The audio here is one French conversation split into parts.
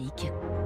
you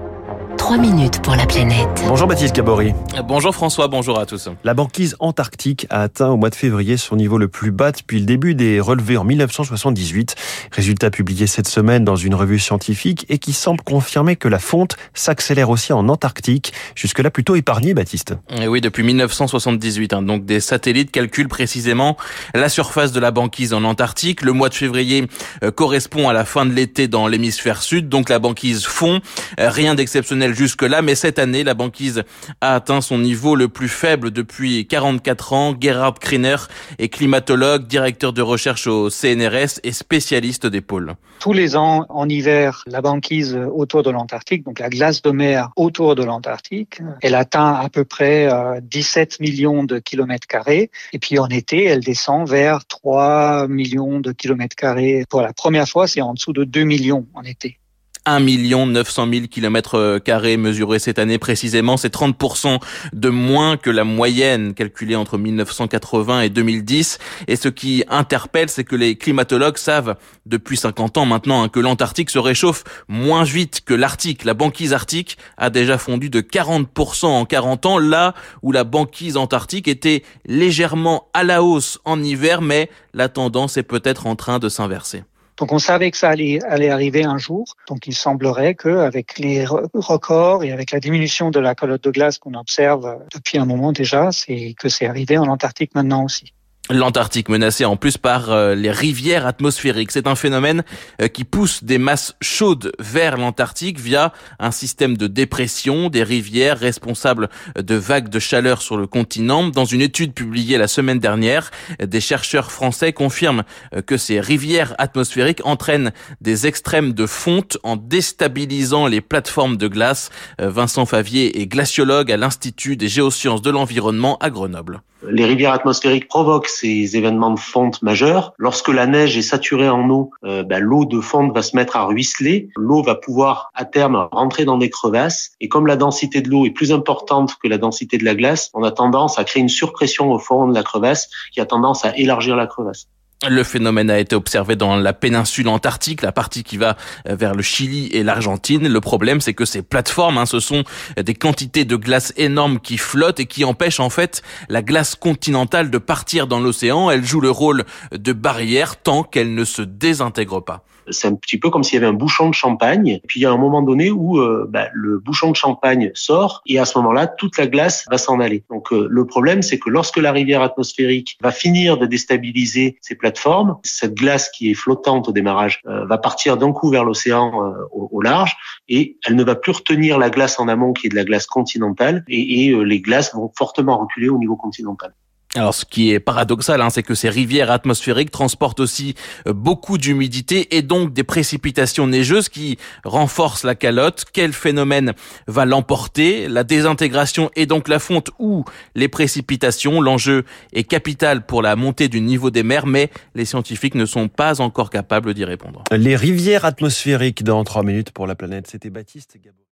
3 minutes pour la planète. Bonjour Baptiste Gabory. Bonjour François, bonjour à tous. La banquise antarctique a atteint au mois de février son niveau le plus bas depuis le début des relevés en 1978. Résultat publié cette semaine dans une revue scientifique et qui semble confirmer que la fonte s'accélère aussi en Antarctique. Jusque-là plutôt épargné, Baptiste. Et oui, depuis 1978. Hein, donc des satellites calculent précisément la surface de la banquise en Antarctique. Le mois de février euh, correspond à la fin de l'été dans l'hémisphère sud. Donc la banquise fond. Euh, rien d'exceptionnel jusque-là, mais cette année, la banquise a atteint son niveau le plus faible depuis 44 ans. Gerhard Kriner est climatologue, directeur de recherche au CNRS et spécialiste des pôles. Tous les ans, en hiver, la banquise autour de l'Antarctique, donc la glace de mer autour de l'Antarctique, elle atteint à peu près 17 euh, millions de kilomètres carrés. Et puis en été, elle descend vers 3 millions de kilomètres carrés. Pour la première fois, c'est en dessous de 2 millions en été. 1 900 000 kilomètres carrés mesurés cette année précisément. C'est 30% de moins que la moyenne calculée entre 1980 et 2010. Et ce qui interpelle, c'est que les climatologues savent depuis 50 ans maintenant hein, que l'Antarctique se réchauffe moins vite que l'Arctique. La banquise arctique a déjà fondu de 40% en 40 ans, là où la banquise antarctique était légèrement à la hausse en hiver, mais la tendance est peut-être en train de s'inverser. Donc on savait que ça allait, allait arriver un jour. Donc il semblerait qu'avec les records et avec la diminution de la calotte de glace qu'on observe depuis un moment déjà, c'est que c'est arrivé en Antarctique maintenant aussi. L'Antarctique menacé en plus par euh, les rivières atmosphériques. C'est un phénomène euh, qui pousse des masses chaudes vers l'Antarctique via un système de dépression des rivières responsables de vagues de chaleur sur le continent. Dans une étude publiée la semaine dernière, des chercheurs français confirment euh, que ces rivières atmosphériques entraînent des extrêmes de fonte en déstabilisant les plateformes de glace. Vincent Favier est glaciologue à l'Institut des géosciences de l'environnement à Grenoble. Les rivières atmosphériques provoquent ces événements de fonte majeurs. Lorsque la neige est saturée en eau, euh, ben, l'eau de fonte va se mettre à ruisseler. L'eau va pouvoir à terme rentrer dans des crevasses. Et comme la densité de l'eau est plus importante que la densité de la glace, on a tendance à créer une surpression au fond de la crevasse qui a tendance à élargir la crevasse. Le phénomène a été observé dans la péninsule antarctique, la partie qui va euh, vers le Chili et l'Argentine. Le problème, c'est que ces plateformes, hein, ce sont des quantités de glace énormes qui flottent et qui empêchent en fait la glace continentale de partir dans l'océan. Elle joue le rôle de barrière tant qu'elle ne se désintègre pas c'est un petit peu comme s'il y avait un bouchon de champagne. Et puis il y a un moment donné où euh, bah, le bouchon de champagne sort et à ce moment-là, toute la glace va s'en aller. Donc euh, le problème, c'est que lorsque la rivière atmosphérique va finir de déstabiliser ces plateformes, cette glace qui est flottante au démarrage euh, va partir d'un coup vers l'océan au, au, large et elle ne va plus retenir la glace en amont qui est de la glace continentale et, et les glaces vont fortement reculer au niveau continental. Alors, ce qui est paradoxal, hein, c'est que ces rivières atmosphériques transportent aussi euh, beaucoup d'humidité et donc des précipitations neigeuses qui renforcent la calotte. Quel phénomène va l'emporter? La désintégration et donc la fonte ou les précipitations L'enjeu est capital pour la montée du niveau des mers, mais les scientifiques ne sont pas encore capables d'y répondre. Les rivières atmosphériques dans trois minutes pour la planète. C'était Baptiste Gabot.